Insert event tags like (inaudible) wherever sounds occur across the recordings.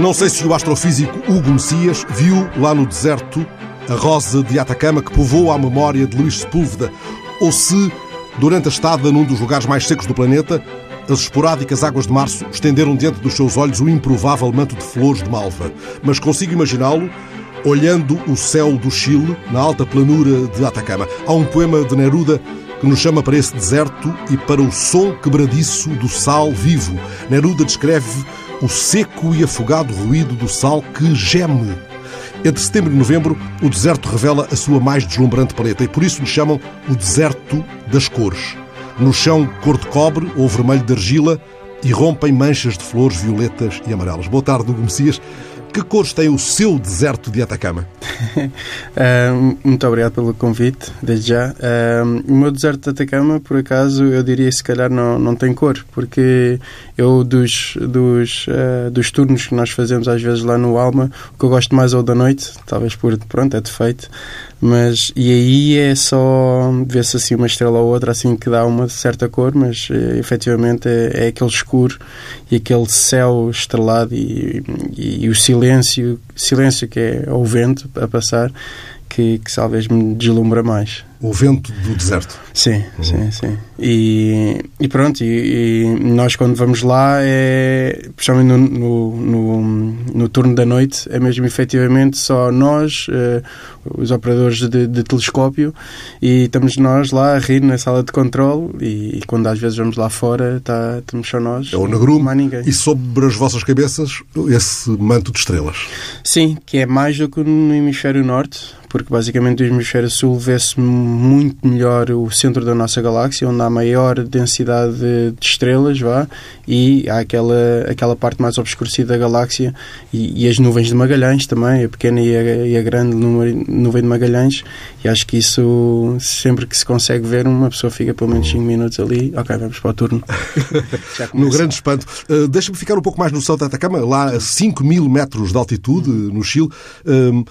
Não sei se o astrofísico Hugo Messias viu lá no deserto a rosa de Atacama que povoa a memória de Luís Sepúlveda, ou se, durante a estada num dos lugares mais secos do planeta, as esporádicas águas de março estenderam diante dos seus olhos o improvável manto de flores de malva. Mas consigo imaginá-lo olhando o céu do Chile na alta planura de Atacama. Há um poema de Neruda que nos chama para esse deserto e para o som quebradiço do sal vivo. Neruda descreve o seco e afogado ruído do sal que geme. Entre setembro e novembro, o deserto revela a sua mais deslumbrante paleta e por isso lhe chamam o deserto das cores. No chão, cor de cobre ou vermelho de argila, irrompem manchas de flores violetas e amarelas. Boa tarde, Hugo Messias. Que cores tem o seu deserto de Atacama? uh, (laughs) muito obrigado pelo convite, desde já. Uh, o meu deserto de Atacama, por acaso, eu diria se calhar não, não tem cor, porque eu, dos, dos, uh, dos turnos que nós fazemos às vezes lá no Alma, o que eu gosto mais é o da noite, talvez por, pronto, é defeito, mas e aí é só ver-se assim uma estrela ou outra assim que dá uma certa cor, mas eh, efetivamente é, é, aquele escuro e aquele céu estrelado e, e, e, o silêncio, silêncio que é o vento a passar que, que talvez me deslumbra mais. O vento do deserto. Sim, uhum. sim, sim. E, e pronto, e, e, nós quando vamos lá, é, principalmente no, no, no, no, turno da noite, é mesmo efetivamente só nós, uh, os operadores de, de, telescópio, e estamos nós lá a rir na sala de controle e, e quando às vezes vamos lá fora, tá, estamos só nós. É o negrume. Ninguém. E sobre as vossas cabeças, esse manto de estrelas. Sim, que é mais do que no hemisfério norte porque basicamente no hemisfério sul vê-se muito melhor o centro da nossa galáxia, onde há maior densidade de, de estrelas, vá, e há aquela, aquela parte mais obscurecida da galáxia e, e, as nuvens de Magalhães também, a pequena e a, e a grande nuvem de Magalhães, e acho que isso, sempre que se consegue ver, uma pessoa fica pelo menos 5 minutos ali, ok, vamos para o turno. (laughs) no grande espanto. Uh, Deixa-me ficar um pouco mais no céu da Atacama, lá a 5 mil metros de altitude, no Chile. Uh,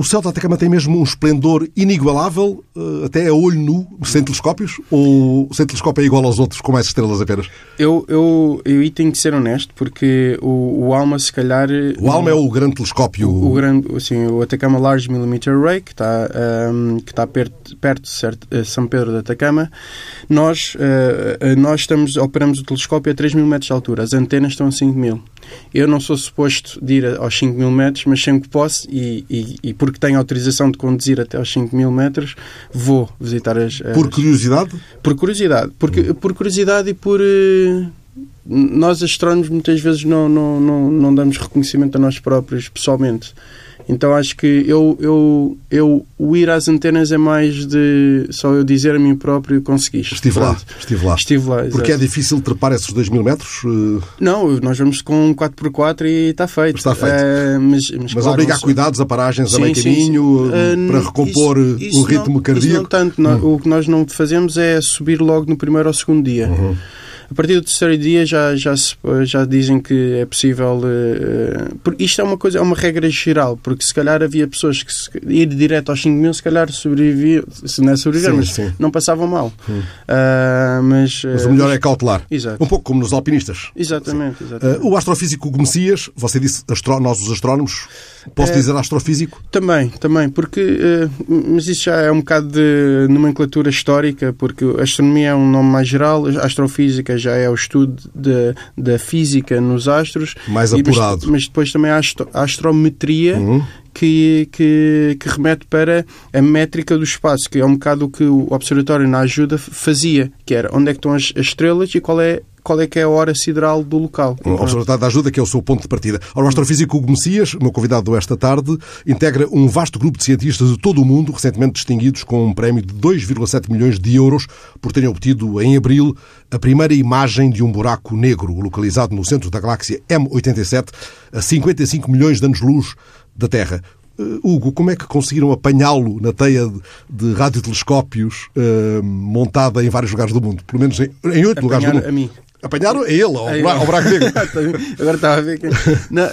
o céu de Atacama tem mesmo um esplendor inigualável, eh, até a olho nu, sem telescópios? Ou sem telescópio é igual aos outros, com mais estrelas apenas? Eu, eu, eu tenho que ser honesto, porque o, o ALMA, se calhar... O ALMA é o grande telescópio... O, o, grande, assim, o Atacama Large Millimeter Array, que está, um, ehm, que está perto, perto de São Pedro de Atacama. Nós, uh, nós estamos, operamos o telescópio a 3 mil metros de altura. As antenas estão a 5 mil. Eu não sou suposto de ir aos 5 mil metros, mas sempre que posso, e, e, e, porque tenho autorização de conduzir até aos 5 mil metros, vou visitar as, as... Por curiosidade? Por curiosidade. Porque, hum. Por curiosidade e por... Uh, nós, astrónomos, muitas vezes não, não, não, não damos reconhecimento a nós próprios, pessoalmente. Então acho que eu, eu, eu o ir às antenas é mais de só eu dizer a mim próprio conseguiste. Estive Pronto. lá, estive lá. Estive lá, Porque é difícil trepar esses 2 mil metros? Eh, não, nós vamos com 4x4 e está feito. Está feito. Uh, mas mas, mas claro, obriga a cuidados, a paragens sim, a meio sim, caminho, sim. Uh, para recompor isso, isso o ritmo não, cardíaco? não tanto. Hum. O que nós não fazemos é subir logo no primeiro ou segundo dia. Uhum. A partir do terceiro dia já, já, já dizem que é possível. Uh, isto é uma coisa, é uma regra geral, porque se calhar havia pessoas que se, ir direto aos 5 mil, se calhar sobreviviam, se não é sobreviver, mas sim. não passavam mal. Uh, mas, mas o melhor é cautelar. Exato. Um pouco como nos alpinistas. Exatamente. exatamente. o astrofísico Gomessias, você disse nós os astrónomos, posso dizer astrofísico? Também, também, porque. mas isso já é um bocado de nomenclatura histórica, porque a astronomia é um nome mais geral, a astrofísica já é o estudo de, da física nos astros. Mais apurado. Mas, mas depois também a astrometria, uhum. que, que, que, remete para a métrica do espaço, que é um bocado o que o Observatório na ajuda fazia, que era onde é que estão as, as estrelas e qual é qual é que é a hora sideral do local. O Observatório da Ajuda, que é o seu ponto de partida. O astrofísico Hugo Messias, meu convidado esta tarde, integra um vasto grupo de cientistas de todo o mundo, recentemente distinguidos com um prémio de 2,7 milhões de euros por terem obtido, em abril, a primeira imagem de um buraco negro localizado no centro da galáxia M87, a 55 milhões de anos-luz da Terra. Uh, Hugo, como é que conseguiram apanhá-lo na teia de, de radiotelescópios uh, montada em vários lugares do mundo? Pelo menos em, em oito lugares do mundo. a mim. Apanharam a ele, ao, ao buraco (laughs) negro. Agora estava a ver. Que... Não,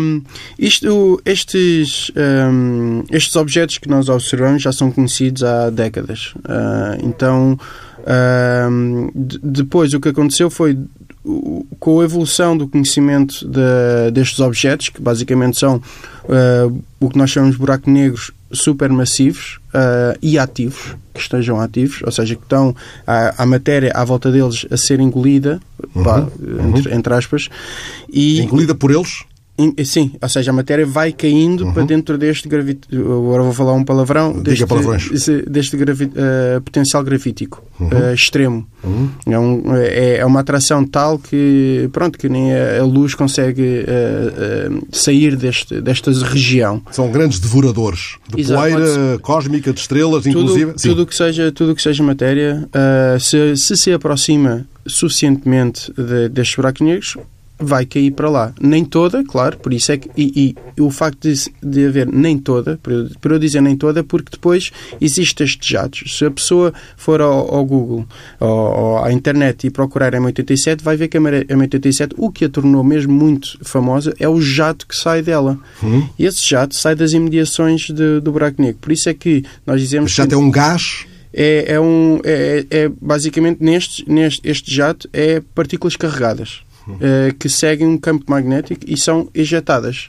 um, isto, estes, um, estes objetos que nós observamos já são conhecidos há décadas. Uh, então, um, depois o que aconteceu foi com a evolução do conhecimento de, destes objetos, que basicamente são uh, o que nós chamamos de buracos negros supermassivos uh, e ativos, que estejam ativos, ou seja, que estão a, a matéria à volta deles a ser engolida, uhum, pá, uhum. Entre, entre, aspas, e engolida por eles? Sim, ou seja, a matéria vai caindo uhum. para dentro deste gravit... Agora vou falar um palavrão. Diga deste, deste gravi... uh, potencial gravítico uhum. uh, extremo. Uhum. É, um, é, é, uma atração tal que, pronto, que nem a, luz consegue uh, sair deste, desta região. São grandes devoradores de Exato, poeira cósmica, de estrelas, tudo, inclusive. Tudo que seja, tudo que seja matéria, se, se se aproxima suficientemente de, destes buracos negros, vai cair para lá. Nem toda, claro, por isso é que. E, e o facto de, de, haver nem toda, para eu dizer nem toda, porque depois existem estes jatos. Se a pessoa for ao, ao Google ou, ou, à internet e procurar M87, vai ver que a M87, o que a tornou mesmo muito famosa, é o jato que sai dela. Hum. E esse jato sai das imediações de, do buraco negro. Por isso é que nós dizemos. O jato que, é um gás? É, é, um, é, é basicamente neste, neste este jato é partículas carregadas uh, que seguem um campo magnético e são ejetadas.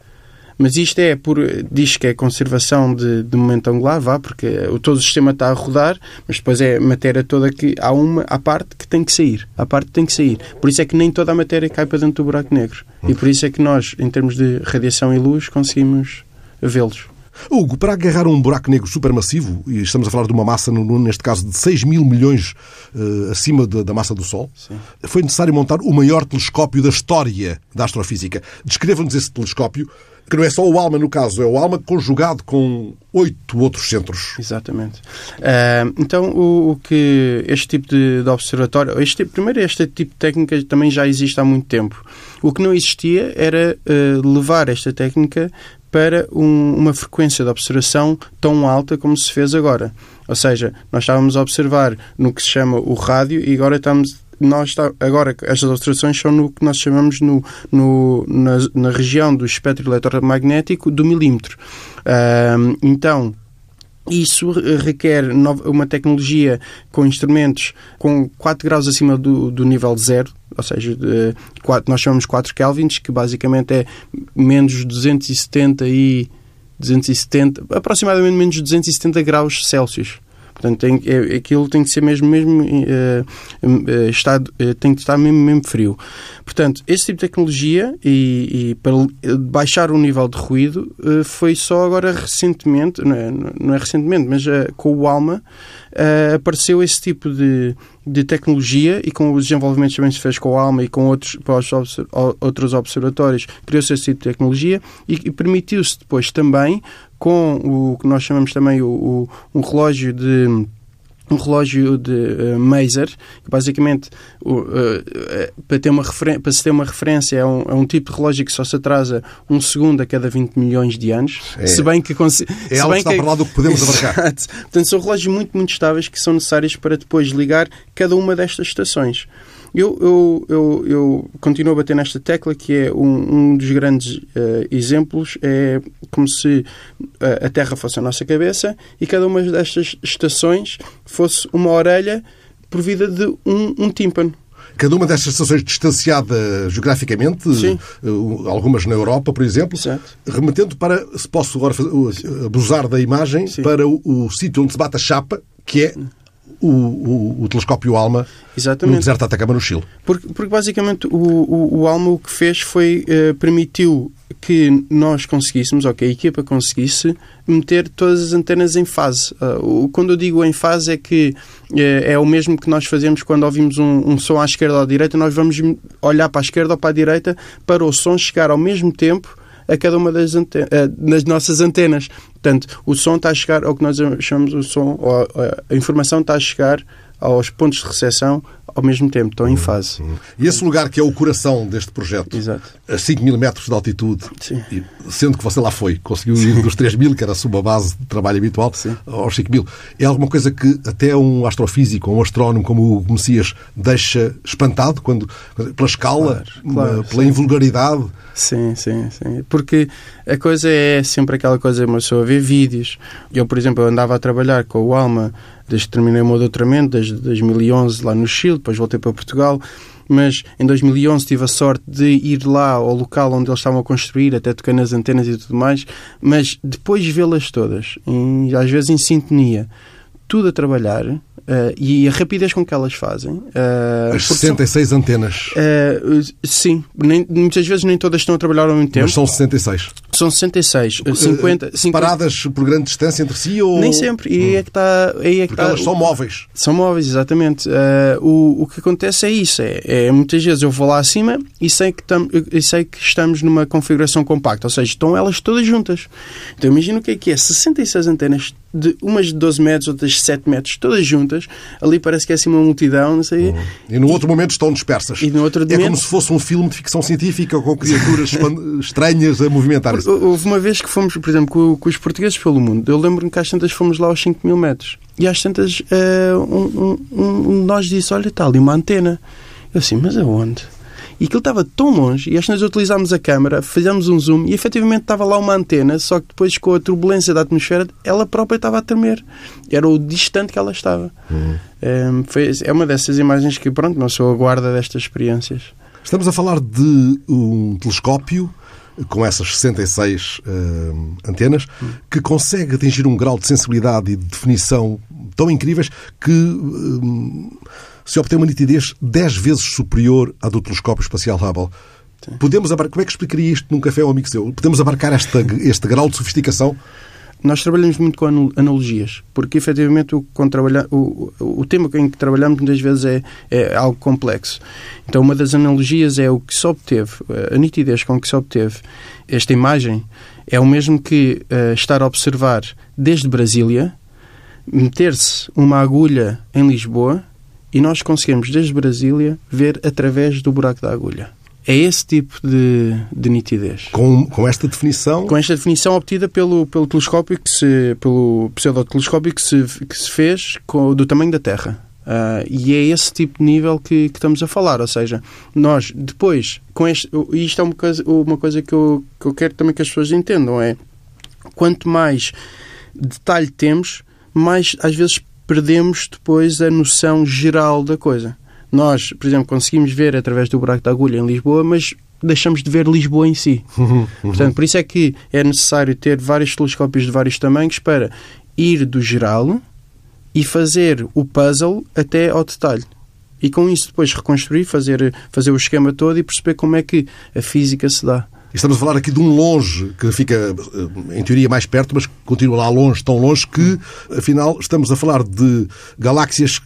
Mas isto é por. diz que é conservação de, de momento angular, vá, porque todo o sistema está a rodar, mas depois é matéria toda que. há uma à parte que tem que sair. A parte tem que sair. Por isso é que nem toda a matéria cai para dentro do buraco negro. E por isso é que nós, em termos de radiação e luz, conseguimos vê-los. Hugo, para agarrar um buraco negro supermassivo, e estamos a falar de uma massa, neste caso, de 6 mil milhões uh, acima de, da massa do Sol, Sim. foi necessário montar o maior telescópio da história da astrofísica. Descreva-nos esse telescópio, que não é só o ALMA, no caso, é o ALMA conjugado com oito outros centros. Exatamente. Uh, então, o, o, que este tipo de, de observatório, este, primeiro, este tipo de técnica também já existe há muito tempo. O que não existia era uh, levar esta técnica para um, uma frequência de observação tão alta como se fez agora. Ou seja, nós estávamos a observar no que se chama o rádio e agora estamos nós está, agora estas observações são no que nós chamamos no, no na, na, região do espectro eletromagnético do milímetro. Uh, então, isso requer uma tecnologia com instrumentos com 4 graus acima do, do nível zero, ou seja, de, nós chamamos 4 kelvins, que basicamente é menos 270 e 270, aproximadamente menos 270 graus Celsius. Portanto, tem, é, aquilo tem que ser mesmo, mesmo uh, uh, estado, uh, tem que estar mesmo, mesmo frio. Portanto, esse tipo de tecnologia e, e para baixar o nível de ruído foi só agora recentemente, não é, não é recentemente, mas com o Alma apareceu esse tipo de, de tecnologia e com os desenvolvimentos também se fez com o Alma e com outros, outros observatórios, criou-se esse tipo de tecnologia e, e permitiu-se depois também com o que nós chamamos também o, o um relógio de um relógio de uh, Maser, que basicamente uh, uh, para, ter uma para se ter uma referência é um, é um, tipo de relógio que só se atrasa um segundo a cada 20 milhões de anos. É, se bem que é se algo bem que está para lá do que podemos abarcar. (laughs) Portanto, são relógios muito, muito estáveis que são necessários para depois ligar cada uma destas estações. Eu, eu, eu, eu, continuo a bater nesta tecla que é um, um dos grandes uh, exemplos é como se a, a Terra fosse a nossa cabeça e cada uma destas estações fosse uma orelha provida de um, um tímpano. Cada uma destas estações distanciada geograficamente. Eh, algumas na Europa, por exemplo, Exato. remetendo para, se posso agora abusar da imagem, Sim. para o, o sítio onde se bate a chapa, que é o, o, o, telescópio ALMA Exatamente. no deserto de Atacama, no Chile. Porque, porque basicamente o, o, ALMA o que fez foi uh, permitiu que nós conseguíssemos, ou que a equipa conseguisse, meter todas as antenas em fase. Uh, quando eu digo em fase é que uh, é o mesmo que nós fazemos quando ouvimos um, um som à esquerda ou à direita, nós vamos olhar para a esquerda ou para a direita para o som chegar ao mesmo tempo a cada uma das, antenas, das nossas antenas. Portanto, o som está a chegar ao que nós chamamos o som, ou a informação está a chegar aos pontos de recepção ao mesmo tempo, estão em fase. Uhum. E esse lugar que é o coração deste projeto, Exato. a 5 mil metros de altitude, e, sendo que você lá foi, conseguiu ir dos 3 mil, que era a sua base de trabalho habitual, Sim. aos 5 mil, é alguma coisa que até um astrofísico, um astrónomo como o Messias deixa espantado quando, pela escala, claro, claro, pela invulgaridade Sim, sim, sim. Porque a coisa é sempre aquela coisa, uma pessoa vê vídeos. Eu, por exemplo, andava a trabalhar com o Alma desde que terminei o meu doutoramento, desde 2011 lá no Chile, depois voltei para Portugal mas em 2011 tive a sorte de ir lá ao local onde eles estavam a construir, até tocar nas antenas e tudo mais, mas depois vê-las todas, em, às vezes em sintonia, tudo a trabalhar, Uh, e a rapidez com que elas fazem. Uh, As 66 são, antenas. Uh, sim, nem, muitas vezes nem todas estão a trabalhar ao mesmo tempo. Mas são 66. São 66. 50, 50... Paradas por grande distância entre si? Ou... Nem sempre. E hum. é que está. Aí é que Porque está, elas são móveis. São móveis, exatamente. o, o que acontece é isso. É, é, muitas vezes eu vou lá acima e sei, que tam, e sei que estamos numa configuração compacta. Ou seja, estão elas todas juntas. Então imagina o que é que é. 66 antenas de umas de 12 metros, outras de 7 metros, todas juntas. Ali parece que é assim uma multidão, não sei. Uhum. E no outro momento estão dispersas. E no outro é momento... como se fosse um filme de ficção científica com criaturas (laughs) estranhas a movimentar-se. Houve uma vez que fomos, por exemplo, com, com, os portugueses pelo mundo. Eu lembro-me que às tantas fomos lá aos 5 mil metros. E às tantas uh, um, um, um, de nós disse: Olha, está ali uma antena. Eu assim, mas aonde? E aquilo estava tão longe, e acho que nós utilizámos a câmara, fizemos um zoom, e efetivamente estava lá uma antena, só que depois com a turbulência da atmosfera, ela própria estava a tremer. Era o distante que ela estava. Uhum. É, foi, é uma dessas imagens que, pronto, não sou a guarda destas experiências. Estamos a falar de um telescópio com essas 66 uh, antenas, que consegue atingir um grau de sensibilidade e de definição tão incríveis que uh, se obtém uma nitidez 10 vezes superior à do telescópio espacial Hubble. Podemos abarcar, como é que explicaria isto num café ou amigo seu? Podemos abarcar esta, este grau de sofisticação? Nós trabalhamos muito com analogias, porque efetivamente o, o, o tema em que trabalhamos muitas vezes é, é, algo complexo. Então, uma das analogias é o que se obteve, a nitidez com que se obteve esta imagem, é o mesmo que uh, estar a observar desde Brasília, meter-se uma agulha em Lisboa e nós conseguimos, desde Brasília, ver através do buraco da agulha. É esse tipo de, de nitidez. Com, com esta definição? Com esta definição obtida pelo, pelo telescópio que se, pelo pseudotelescópio que se, que se fez com, do tamanho da Terra. Uh, e é esse tipo de nível que, que, estamos a falar. Ou seja, nós depois, com este, e isto é uma coisa, uma coisa que, eu, que eu quero também que as pessoas entendam: é quanto mais detalhe temos, mais às vezes perdemos depois a noção geral da coisa. Nós, por exemplo, conseguimos ver através do buraco da agulha em Lisboa, mas deixamos de ver Lisboa em si. (laughs) Portanto, por isso é que é necessário ter vários telescópios de vários tamanhos para ir do geral e fazer o puzzle até ao detalhe. E com isso depois reconstruir, fazer, fazer o esquema todo e perceber como é que a física se dá. Estamos a falar aqui de um longe que fica, eh, em teoria, mais perto, mas continua lá longe, tão longe que, afinal, estamos a falar de galáxias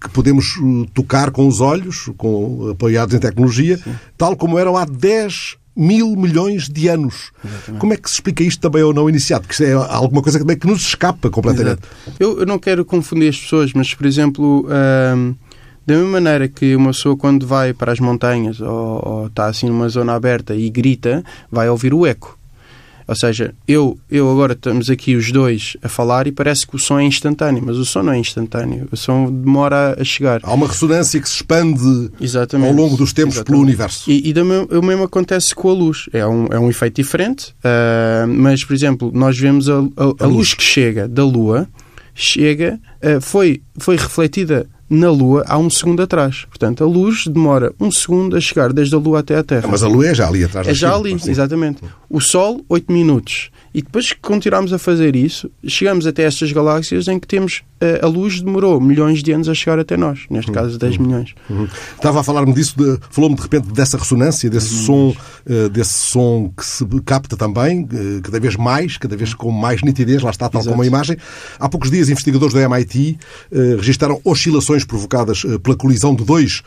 que podemos eh, tocar com os olhos, com, apoiados em tecnologia, Sim. tal como eram há 10 mil milhões de anos. Exatamente. Como é que se explica isto também ou não iniciado? Que é alguma coisa que nos escapa completamente. Eu, eu, não quero confundir as pessoas, mas, por exemplo, hum, da mesma maneira que uma pessoa quando vai para as montanhas ou, ou está assim numa zona aberta e grita, vai ouvir o eco. Ou seja, eu, eu agora estamos aqui os dois a falar e parece que o som é instantâneo, mas o som não é instantâneo. O som demora a chegar. Há uma ressonância que se expande Exatamente. ao longo dos tempos Exatamente. pelo universo. E, e o mesmo acontece com a luz. É um, é um efeito diferente, uh, mas, por exemplo, nós vemos a, a, a, a luz. luz. que chega da Lua, chega, uh, foi, foi refletida na Lua há um segundo atrás. Portanto, a luz demora um segundo a chegar desde a Lua até a Terra. Mas a Lua é já ali atrás É já ali, exatamente. O Sol, 8 minutos. E depois que continuamos a fazer isso, chegamos até estas galáxias em que temos a luz demorou milhões de anos a chegar até nós, neste caso 10 uhum. milhões. Uhum. Estava a falar-me disso, falou-me de repente dessa ressonância, desse uhum. som, uh, desse som que se capta também, uh, cada vez mais, cada vez com mais nitidez, lá está, tal Exato. como a imagem. Há poucos dias, investigadores do MIT uh, eh, registaram oscilações provocadas pela colisão de dois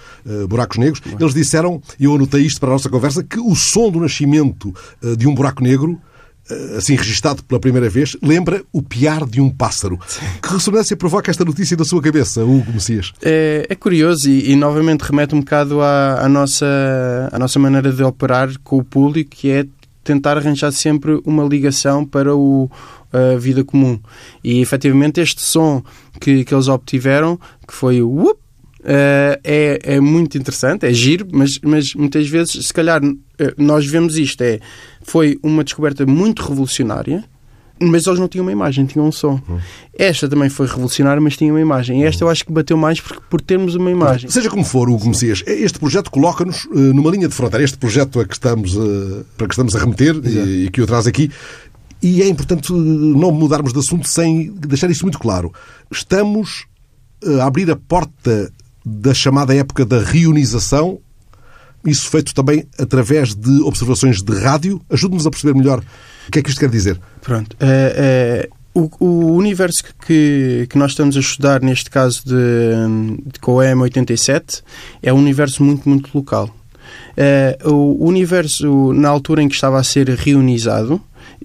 buracos negros. Eles disseram, e eu anotei isto para a nossa conversa, que o som do nascimento de um buraco negro eh, assim registado pela primeira vez, lembra o piar de um pássaro. Sim. Que ressonância provoca esta notícia da sua cabeça, Hugo Messias? É, é curioso e, e, novamente remete um bocado à, à, nossa, à nossa maneira de operar com o público, que é tentar arranjar sempre uma ligação para o, a vida comum. E efetivamente este som que, que eles obtiveram, que foi o whoop, Uh, é, é muito interessante, é giro, mas, mas muitas vezes, se calhar, nós vemos isto, é, foi uma descoberta muito revolucionária, mas eles não tinham uma imagem, tinham um som. Uhum. Esta também foi revolucionária, mas tinha uma imagem. E esta eu acho que bateu mais por, por termos uma imagem. Seja como for, Hugo Messias, este projeto coloca-nos uh, numa linha de fronteira. Este projeto a que estamos, uh, para que estamos a remeter e, e, que o traz aqui. E é importante eh, não mudarmos de assunto sem deixar isto muito claro. Estamos a abrir a porta da chamada época da reunização isso feito também através de observações de rádio. Ajude-nos a perceber melhor o que é que isto quer dizer? Pronto. Uh, uh, o, o, universo que, que nós estamos a estudar, neste caso de, de COEM 87, é um universo muito, muito local. Uh, o universo, na altura em que estava a ser reunizado,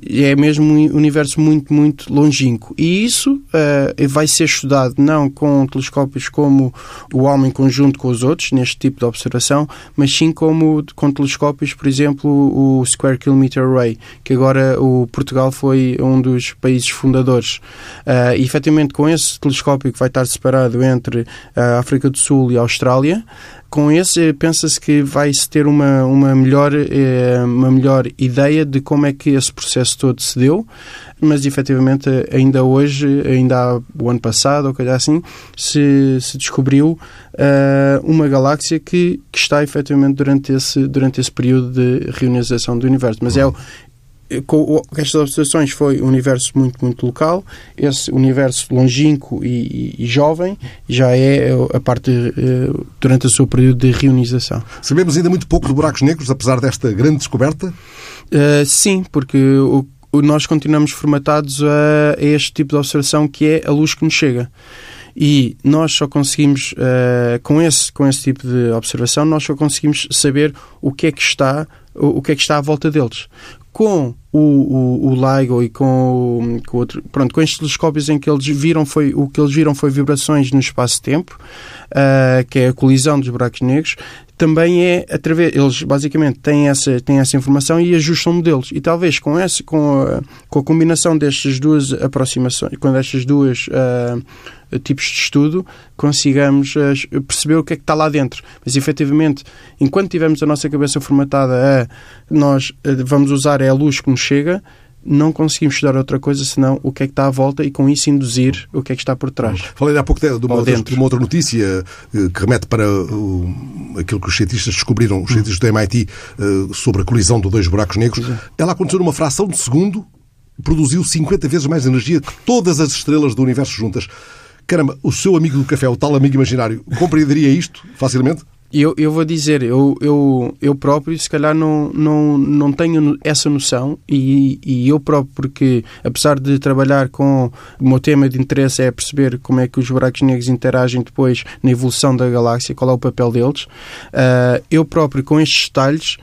é mesmo um universo muito, muito longínquo. E isso uh, vai ser estudado não com telescópios como o homem conjunto com os outros, neste tipo de observação, mas sim como com telescópios, por exemplo, o Square Kilometer Array, que agora o Portugal foi um dos países fundadores. Uh, e, efetivamente, com esse telescópio que vai estar separado entre a África do Sul e a Austrália, com esse pensa-se que vai-se ter uma, uma, melhor, eh, uma melhor ideia de como é que esse processo todo se deu, mas efetivamente ainda hoje, ainda há, o ano passado, ou coisa assim, se, se descobriu uh, uma galáxia que, que está efetivamente durante esse, durante esse período de reunização do universo. Mas é, com estas observações foi um universo muito, muito local. Esse universo longínquo e, e, e jovem já é a parte uh, durante o seu período de reunização. Sabemos ainda muito pouco de buracos negros, apesar desta grande descoberta? Uh, sim, porque o, o, nós continuamos formatados a, a, este tipo de observação que é a luz que nos chega. E nós só conseguimos, uh, com, esse, com esse tipo de observação, nós só conseguimos saber o que é que está o, que é que está à volta deles com o, o, o LIGO e com, com outro, pronto, com estes telescópios em que eles viram foi o que eles viram foi vibrações no espaço-tempo, uh, que é a colisão dos buracos negros. Também é através eles basicamente têm essa têm essa informação e ajustam modelos e talvez com essa com a, com a combinação destas duas aproximações, com estas duas uh, tipos de estudo, consigamos uh, perceber o que é que está lá dentro. Mas, efetivamente, enquanto tivermos a nossa cabeça formatada a nós uh, vamos usar é a luz que nos chega, não conseguimos estudar outra coisa senão o que é que está à volta e com isso induzir o que é que está por trás. Falei há pouco de uma, outra, de uma outra notícia eh, que remete para aquilo que os cientistas descobriram, os cientistas do MIT, sobre a colisão de dois buracos negros. Ela aconteceu numa fração de segundo, produziu 50 vezes mais energia que todas as estrelas do universo juntas. Caramba, o seu amigo do café, o tal amigo imaginário, compreenderia isto facilmente? Eu, eu vou dizer, eu, eu, eu próprio, se calhar, não, não, não tenho essa noção e, e eu próprio, porque apesar de trabalhar com o meu tema de interesse é perceber como é que os buracos negros interagem depois na evolução da galáxia, qual é o papel deles, uh, eu próprio, com estes detalhes,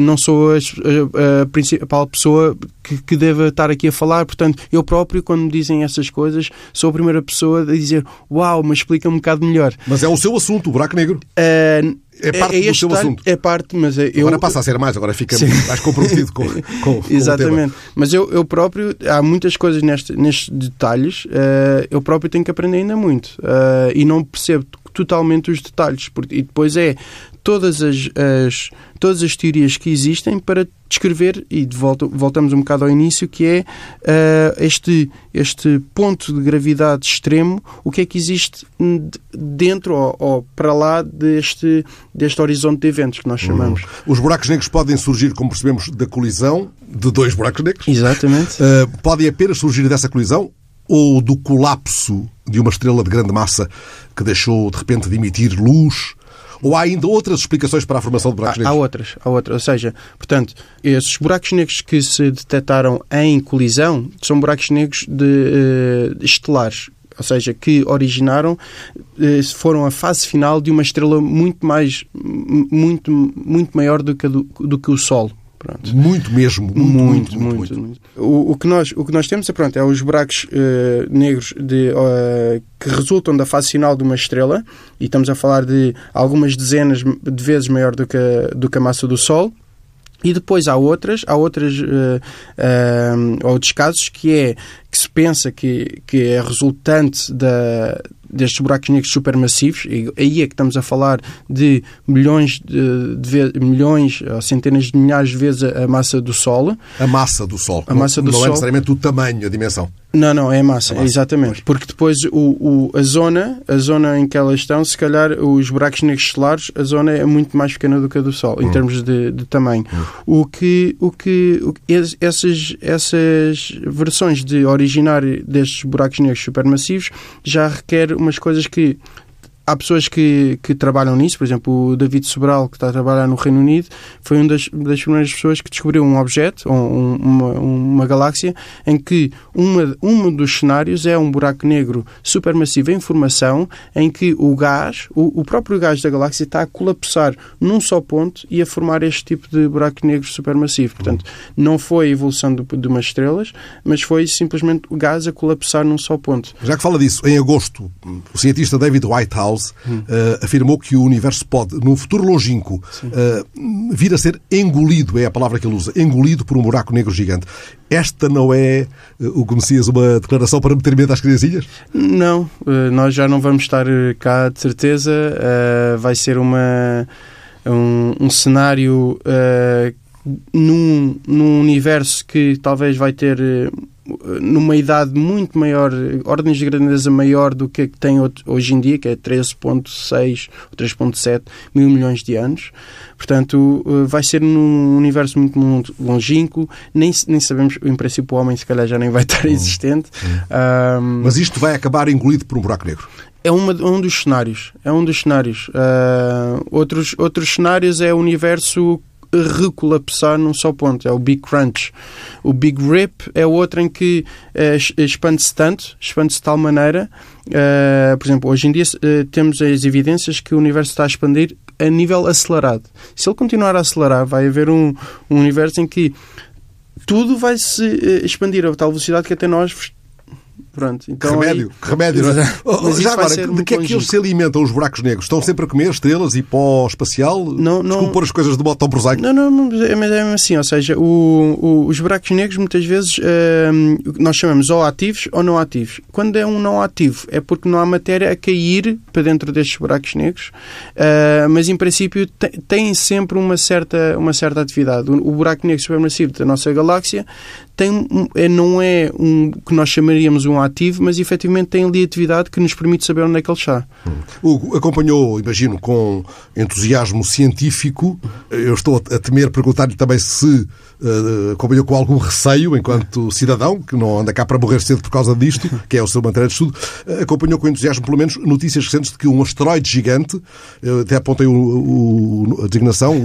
não sou a, a, a principal pessoa que, que deva estar aqui a falar, portanto, eu próprio, quando me dizem essas coisas, sou a primeira pessoa a dizer uau, mas explica um bocado melhor. Mas é o seu assunto, o buraco negro. Uh, é parte é, é do seu assunto. É parte, mas eu... Agora passa a ser mais, agora fica Sim. mais comprometido com, (laughs) com, com Exatamente. Mas eu, eu próprio, há muitas coisas neste, nestes detalhes, uh, eu próprio tenho que aprender ainda muito. Uh, e não percebo totalmente os detalhes. Porque, e depois é todas as, as, todas as teorias que existem para descrever, e de volta, voltamos um bocado ao início, que é uh, este, este ponto de gravidade extremo, o que é que existe dentro ou, ou, para lá deste, deste horizonte de eventos que nós uhum. chamamos. Os buracos negros podem surgir, como percebemos, da colisão de dois buracos negros. Exatamente. Uh, podem apenas surgir dessa colisão ou do colapso de uma estrela de grande massa que deixou de repente de emitir luz ou há ainda outras explicações para a formação de buracos há, negros? Há outras, há outras. Ou seja, portanto, esses buracos negros que se detectaram em colisão são buracos negros de, uh, estelares ou seja, que originaram, eh, foram a fase final de uma estrela muito mais, muito, muito maior do que, do, do que o Sol. Pronto. Muito mesmo. Muito, muito, muito. muito, O, que nós, o que nós temos é, pronto, é os buracos uh, negros de, que resultam da fase final de uma estrela, e estamos a falar de algumas dezenas de vezes maior do que, a, do que a massa do Sol. E depois há outras, há outras, uh, uh, outros casos que é que se pensa que, que é resultante da, destes buracos negros supermassivos, e aí é que estamos a falar de milhões, de, de milhões ou centenas de milhares de vezes a, a, massa do Sol. A massa do Sol. A massa do não Sol. é necessariamente o tamanho, a dimensão. Não, não, é a massa, massa exatamente. Porque depois o, o, a zona, a zona em que elas estão, se calhar os buracos negros solares, a zona é muito mais pequena do que a do Sol, em hum. termos de, de tamanho. Hum. O que, o que, o, essas, essas versões de originar destes buracos negros supermassivos já requer umas coisas que há pessoas que, que trabalham nisso, por exemplo, o David Sobral, que está a trabalhar no Reino Unido, foi uma das, das primeiras pessoas que descobriu um objeto, um, uma, uma galáxia, em que uma, um dos cenários é um buraco negro supermassivo em formação, em que o gás, o, o próprio gás da galáxia, está a colapsar num só ponto e a formar este tipo de buraco negro supermassivo. Portanto, não foi a evolução de, de umas estrelas, mas foi simplesmente o gás a colapsar num só ponto. Já que fala disso, em agosto, o cientista David Hum. uh, afirmou que o universo pode, num futuro longínquo, uh, vir a ser engolido, é a palavra que ele usa, engolido por um buraco negro gigante. Esta não é, uh, o que Messias, uma declaração para meter medo às criancinhas? Não, nós já não vamos estar cá, de certeza. vai ser uma, um, um cenário num, num universo que talvez vai ter numa idade muito maior, ordens de grandeza maior do que tem hoje em dia, que é 13.6 ou 3.7 mil milhões de anos. Portanto, eh, vai ser num universo muito, longínquo, nem, nem sabemos, em princípio o homem se calhar já nem vai estar existente. Um, Mas isto vai acabar engolido por um buraco negro? É uma, um dos cenários. É um dos cenários. Uh, outros, outros cenários é o universo recolapsar num só ponto. É o Big Crunch. O Big Rip é outro em que uh, expande-se tanto, expande-se de tal maneira. Uh, por exemplo, hoje em dia uh, temos as evidências que o universo está a expandir a nível acelerado. Se ele continuar a acelerar, vai haver um, um universo em que tudo vai se expandir a tal velocidade que até nós Pronto, então remédio, aí... remédio. Mas, mas já agora, de que é que eles se alimentam, os buracos negros? Estão sempre a comer estrelas e pó espacial? Não, não... Desculpa pôr as coisas de modo tão prosaico. Não, não, mas é, é mesmo assim. Ou seja, o, o, os buracos negros muitas vezes uh, nós chamamos ou ativos ou não ativos. Quando é um não ativo é porque não há matéria a cair para dentro destes buracos negros, uh, mas em princípio têm sempre uma certa, uma certa atividade. O, o buraco negro supermassivo da nossa galáxia tem, é, não é um que nós chamaríamos um ativo, mas efetivamente tem ali atividade que nos permite saber onde é que ele está. Hugo, acompanhou, imagino, com entusiasmo científico. Eu estou a temer perguntar-lhe também se uh, acompanhou com algum receio, enquanto cidadão, que não anda cá para morrer cedo por causa disto, que é o seu matéria de estudo, uh, acompanhou com entusiasmo, pelo menos, notícias recentes de que um asteroide gigante, uh, até apontei o, o, a designação,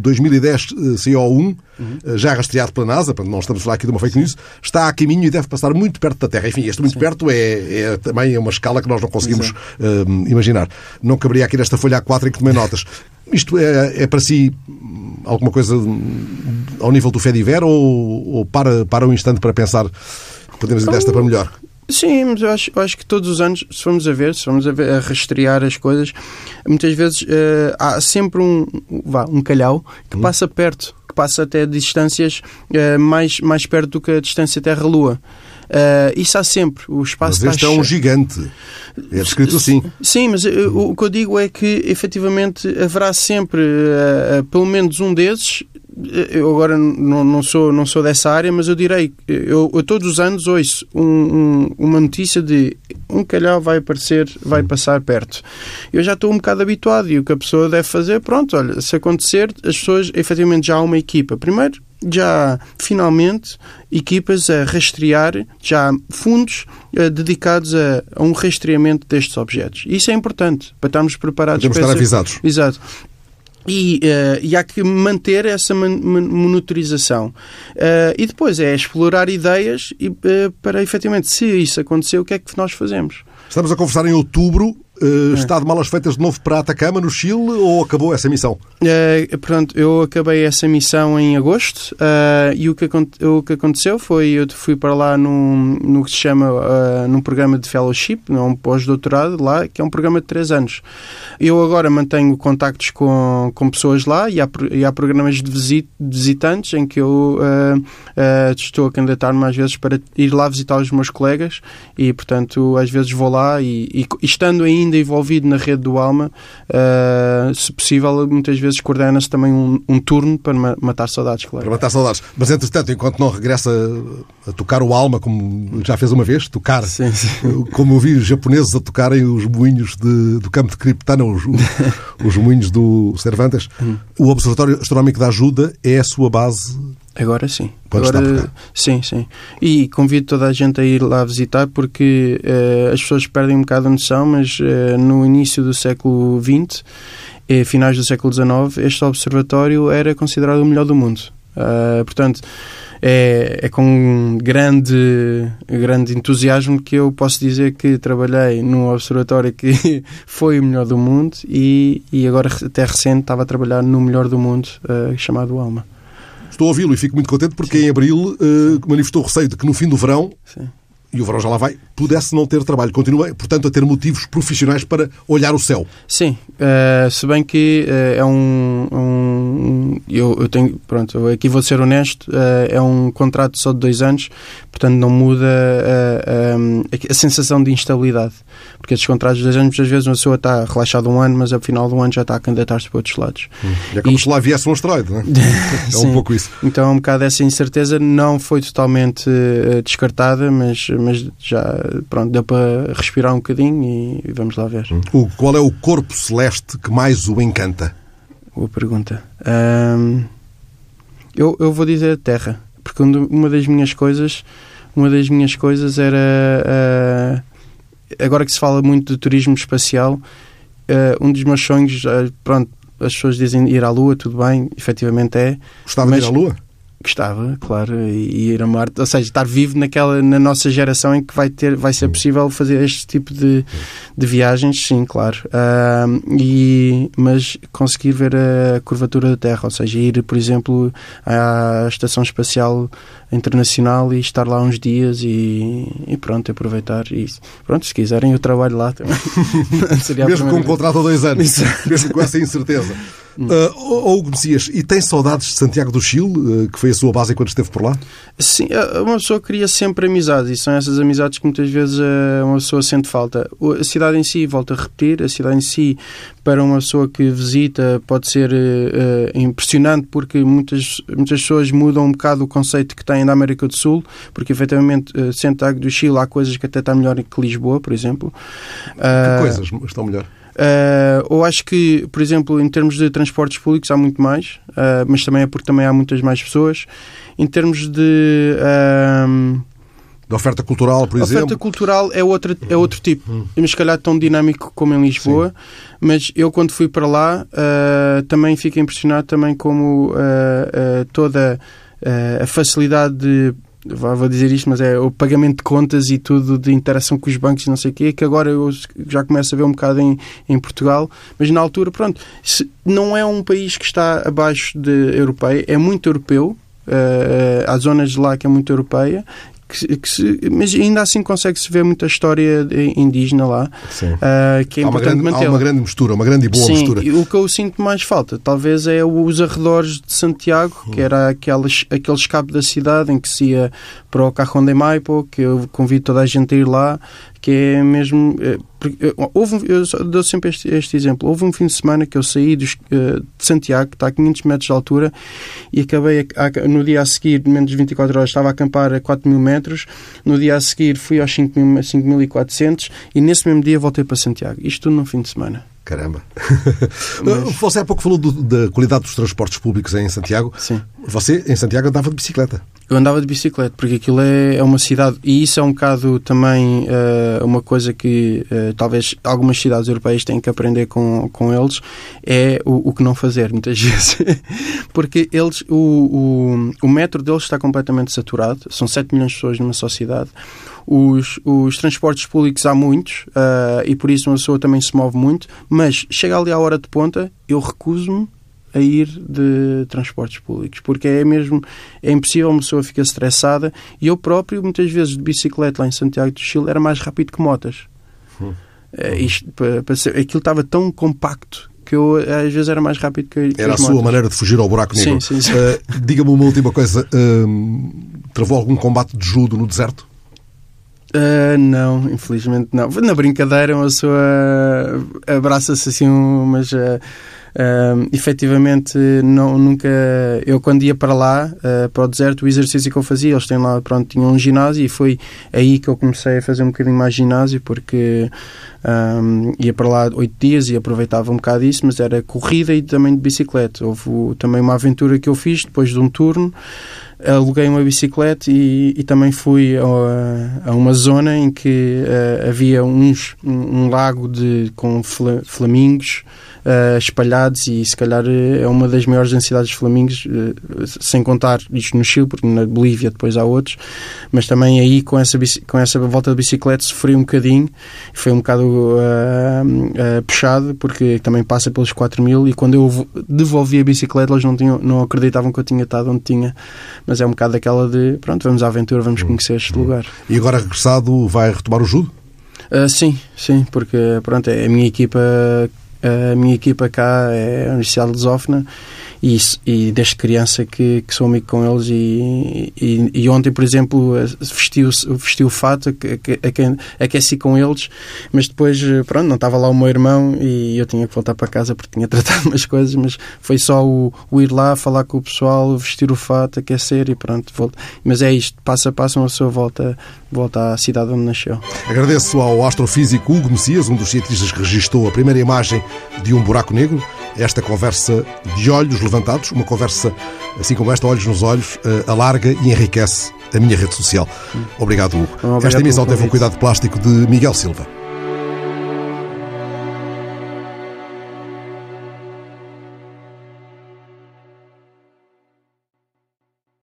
2010 CO1, uhum. já rastreado pela NASA, não estamos a falar aqui de uma fake news, está a caminho e deve passar muito perto da Terra. Enfim, este muito Sim. perto é, é, também é uma escala que nós não conseguimos uh, imaginar. Não caberia aqui nesta folha A4 em que tomei notas. Isto é, é para si alguma coisa ao nível do Fediver ou, ou para, para um instante para pensar podemos ir desta para melhor? Sim, mas eu acho, eu acho que todos os anos, se formos a ver, se formos a, ver, a rastrear as coisas, muitas vezes uh, há sempre um, vá, um calhau que hum. passa perto que passa até distâncias uh, mais, mais perto do que a distância Terra-Lua. Uh, isso há sempre. O espaço mas este está é um gigante. É descrito assim. Sim, mas uh, o que eu digo é que, efetivamente, haverá sempre uh, pelo menos um desses eu agora não, não, sou, não sou dessa área, mas eu direi, eu, eu todos os anos ouço um, um, uma notícia de um calhau vai aparecer, vai passar perto. Eu já estou um bocado habituado e o que a pessoa deve fazer, pronto, olha, se acontecer, as pessoas, efetivamente, já há uma equipa. Primeiro, já finalmente equipas a rastrear, já fundos uh, dedicados a, a, um rastreamento destes objetos. Isso é importante para estarmos preparados. Podemos estar avisados. Exato. E, uh, e, há que manter essa monitorização. Uh, e depois é explorar ideias e, uh, para efetivamente, se isso acontecer, o que é que nós fazemos? Estamos a conversar em outubro Uh, está de malas feitas de novo para Atacama, no Chile, ou acabou essa missão? Uh, pronto, eu acabei essa missão em agosto uh, e o que, o que aconteceu foi eu fui para lá num, no que se chama uh, num programa de fellowship, um pós-doutorado lá, que é um programa de três anos. Eu agora mantenho contactos com, com pessoas lá e há, e há programas de, visit, de visitantes em que eu estou a candidatar-me às vezes para ir lá visitar os meus colegas e, portanto, às vezes vou lá e, e estando ainda envolvido na rede do Alma, uh, se possível, muitas vezes coordena-se também um, um, turno para matar saudades, claro. Para matar saudades. Mas, entretanto, enquanto não regressa a tocar o Alma, como já fez uma vez, tocar, sim, sim. como eu vi os japoneses a tocarem os moinhos de, do campo de Criptana, os, (laughs) os moinhos do Cervantes, hum. o Observatório Astronómico da Ajuda é a sua base Agora sim. Agora, sim, sim. E convido toda a gente a ir lá visitar porque uh, as pessoas perdem um bocado a noção, mas uh, no início do século XX e finais do século XIX, este observatório era considerado o melhor do mundo. Uh, portanto, é, é com grande, grande entusiasmo que eu posso dizer que trabalhei num observatório que (laughs) foi o melhor do mundo e, e agora, até recente, estava a trabalhar no melhor do mundo, chamado Alma estou a ouvi-lo e fico muito contente porque Sim. em abril uh, manifestou receio de que no fim do verão Sim e o verão já lá vai, pudesse não ter trabalho. Continua, portanto, a ter motivos profissionais para olhar o céu. Sim, uh, se bem que uh, é um. um eu, eu, tenho. Pronto, aqui vou ser honesto, uh, é um contrato só de dois anos, portanto, não muda a, a, sensação de instabilidade. Porque estes contratos de dois anos, muitas vezes, uma pessoa está relaxada um ano, mas ao final do ano já está a candidatar-se para outros lados. Hum. É como Isto... se lá viesse um asteroide, não é? (laughs) é um pouco isso. Então, um bocado essa incerteza não foi totalmente descartada, mas mas já pronto, deu para respirar um bocadinho e, vamos lá ver. O, qual é o corpo celeste que mais o encanta? Boa pergunta. Um, eu, eu vou dizer a Terra, porque uma das minhas coisas, uma das minhas coisas era uh, agora que se fala muito de turismo espacial, uh, um dos meus sonhos, uh, pronto, as pessoas dizem ir à Lua, tudo bem, efetivamente é. Gostava mas, de ir à Lua? Gostava, claro, e ir a Marte, ou seja, estar vivo naquela, na nossa geração em que vai, ter, vai ser possível fazer este tipo de, de viagens, sim, claro. Uh, e, mas conseguir ver a curvatura da Terra, ou seja, ir, por exemplo, à Estação Espacial Internacional e estar lá uns dias e, e pronto, aproveitar. E pronto, se quiserem, eu trabalho lá também. (laughs) mesmo com um contrato a dois anos, mesmo com essa incerteza. (laughs) Uh, Hugo Messias, e tem saudades de Santiago do Chile, uh, que foi a sua base enquanto esteve por lá? Sim, uma pessoa cria sempre amizades e são essas amizades que muitas vezes uh, uma pessoa sente falta. A cidade em si, volto a repetir, a cidade em si, para uma pessoa que visita, pode ser uh, impressionante porque muitas, muitas pessoas mudam um bocado o conceito que têm da América do Sul, porque efetivamente Santiago do Chile há coisas que até está melhor que Lisboa, por exemplo. Que coisas estão melhor? Uh, ou acho que, por exemplo, em termos de transportes públicos há muito mais, uh, mas também é porque também há muitas mais pessoas. Em termos de. Uh, de oferta cultural, por exemplo? A oferta cultural é, outra, é outro tipo. Hum. Mas, se calhar, tão dinâmico como em Lisboa. Sim. Mas eu, quando fui para lá, uh, também fiquei impressionado também como toda a facilidade de vou dizer isto, mas é o pagamento de contas e tudo de interação com os bancos e não sei o quê, que agora eu já começo a ver um bocado em, em Portugal, mas na altura, pronto, não é um país que está abaixo de europeia, é muito europeu, Uh, há zonas de lá que é muito europeia que, que se, mas ainda assim consegue-se ver muita história indígena lá, uh, que é há importante manter. Há uma grande mistura, uma grande e boa Sim, mistura. O que eu sinto mais falta, talvez, é os arredores de Santiago, que era aqueles, aquele escape da cidade em que se ia para o Cajón de Maipo, que eu convido toda a gente a ir lá, que é mesmo. Eh, eh, houve, eu dou sempre este, este, exemplo. Houve um fim de semana que eu saí dos, eh, de Santiago, que está a 500 metros de altura, e acabei a, no dia a seguir, menos de 24 horas, estava a acampar a 4 mil metros. No dia a seguir fui aos 5.400 e nesse mesmo dia voltei para Santiago. Isto tudo num fim de semana. Caramba. (laughs) Mas... Você há pouco falou do, da qualidade dos transportes públicos em Santiago. Sim. Você, em Santiago, andava de bicicleta. Eu andava de bicicleta, porque aquilo é, é uma cidade, e isso é um bocado também uh, uma coisa que uh, talvez algumas cidades europeias têm que aprender com, com eles, é o, o que não fazer, muitas (laughs) vezes. porque eles, o, o, o metro deles está completamente saturado, são 7 milhões de pessoas numa só cidade. Os, os transportes públicos há muitos uh, e por isso uma pessoa também se move muito, mas chega ali à hora de ponta, eu recuso-me a ir de transportes públicos, porque é mesmo é impossível, uma pessoa fica estressada e eu próprio, muitas vezes de bicicleta lá em Santiago do Chile, era mais rápido que motas. Hum. Uh, isto, para, para ser, aquilo estava tão compacto que eu às vezes era mais rápido que, que Era a sua maneira de fugir ao buraco negro. Sim, sim, sim. Uh, Diga-me uma última coisa. Uh, travou algum combate de judo no deserto? Uh, não, infelizmente não. Na brincadeira, uma pessoa abraça-se assim, mas uh, Uh, efetivamente, não, nunca. Eu, quando ia para lá, uh, para o deserto, o exercício que eu fazia, eles têm lá, pronto, tinham um ginásio e foi aí que eu comecei a fazer um bocadinho mais ginásio, porque ia para lá oito dias e aproveitava um bocado isso, mas era corrida e também de bicicleta. Houve também uma aventura que eu fiz depois de um turno aluguei uma bicicleta e, e também fui a, a, uma zona em que uh, havia uns, um, um, lago de, com flamingos uh, espalhados e se calhar é uma das maiores densidades de flamingos, uh, sem contar isto no Chile, porque na Bolívia depois há outros, mas também aí com essa, com essa volta de bicicleta sofri um bocadinho, foi um bocado uh, puxado, porque também passa pelos 4 mil e quando eu devolvi a bicicleta eles não, tinham, não acreditavam que eu tinha estado onde tinha, mas é um bocado aquela de pronto, vamos à aventura, vamos conhecer este lugar. E agora regressado vai retomar o judo? Uh, sim, sim, porque pronto, é a minha equipa a minha equipa cá é a Universidade de Lusófona e, e desde criança que, que sou amigo com eles e, e, e ontem, por exemplo, vesti o, vesti o fato, aqueci com eles, mas depois, pronto, não estava lá o meu irmão e eu tinha que voltar para casa porque tinha (laughs) tratado umas coisas, mas foi só o, o, ir lá, falar com o pessoal, vestir o fato, aquecer e pronto, volto. Mas é isto, passo a passo uma pessoa volta, volta à cidade onde nasceu. Agradeço ao astrofísico Hugo Messias, um dos cientistas que registou a primeira imagem de um buraco negro, esta conversa de olhos levantados, uma conversa assim como esta, olhos nos olhos, uh, alarga e enriquece a minha rede social. Obrigado, Hugo. Obrigado esta emissão teve um cuidado plástico de Miguel Silva.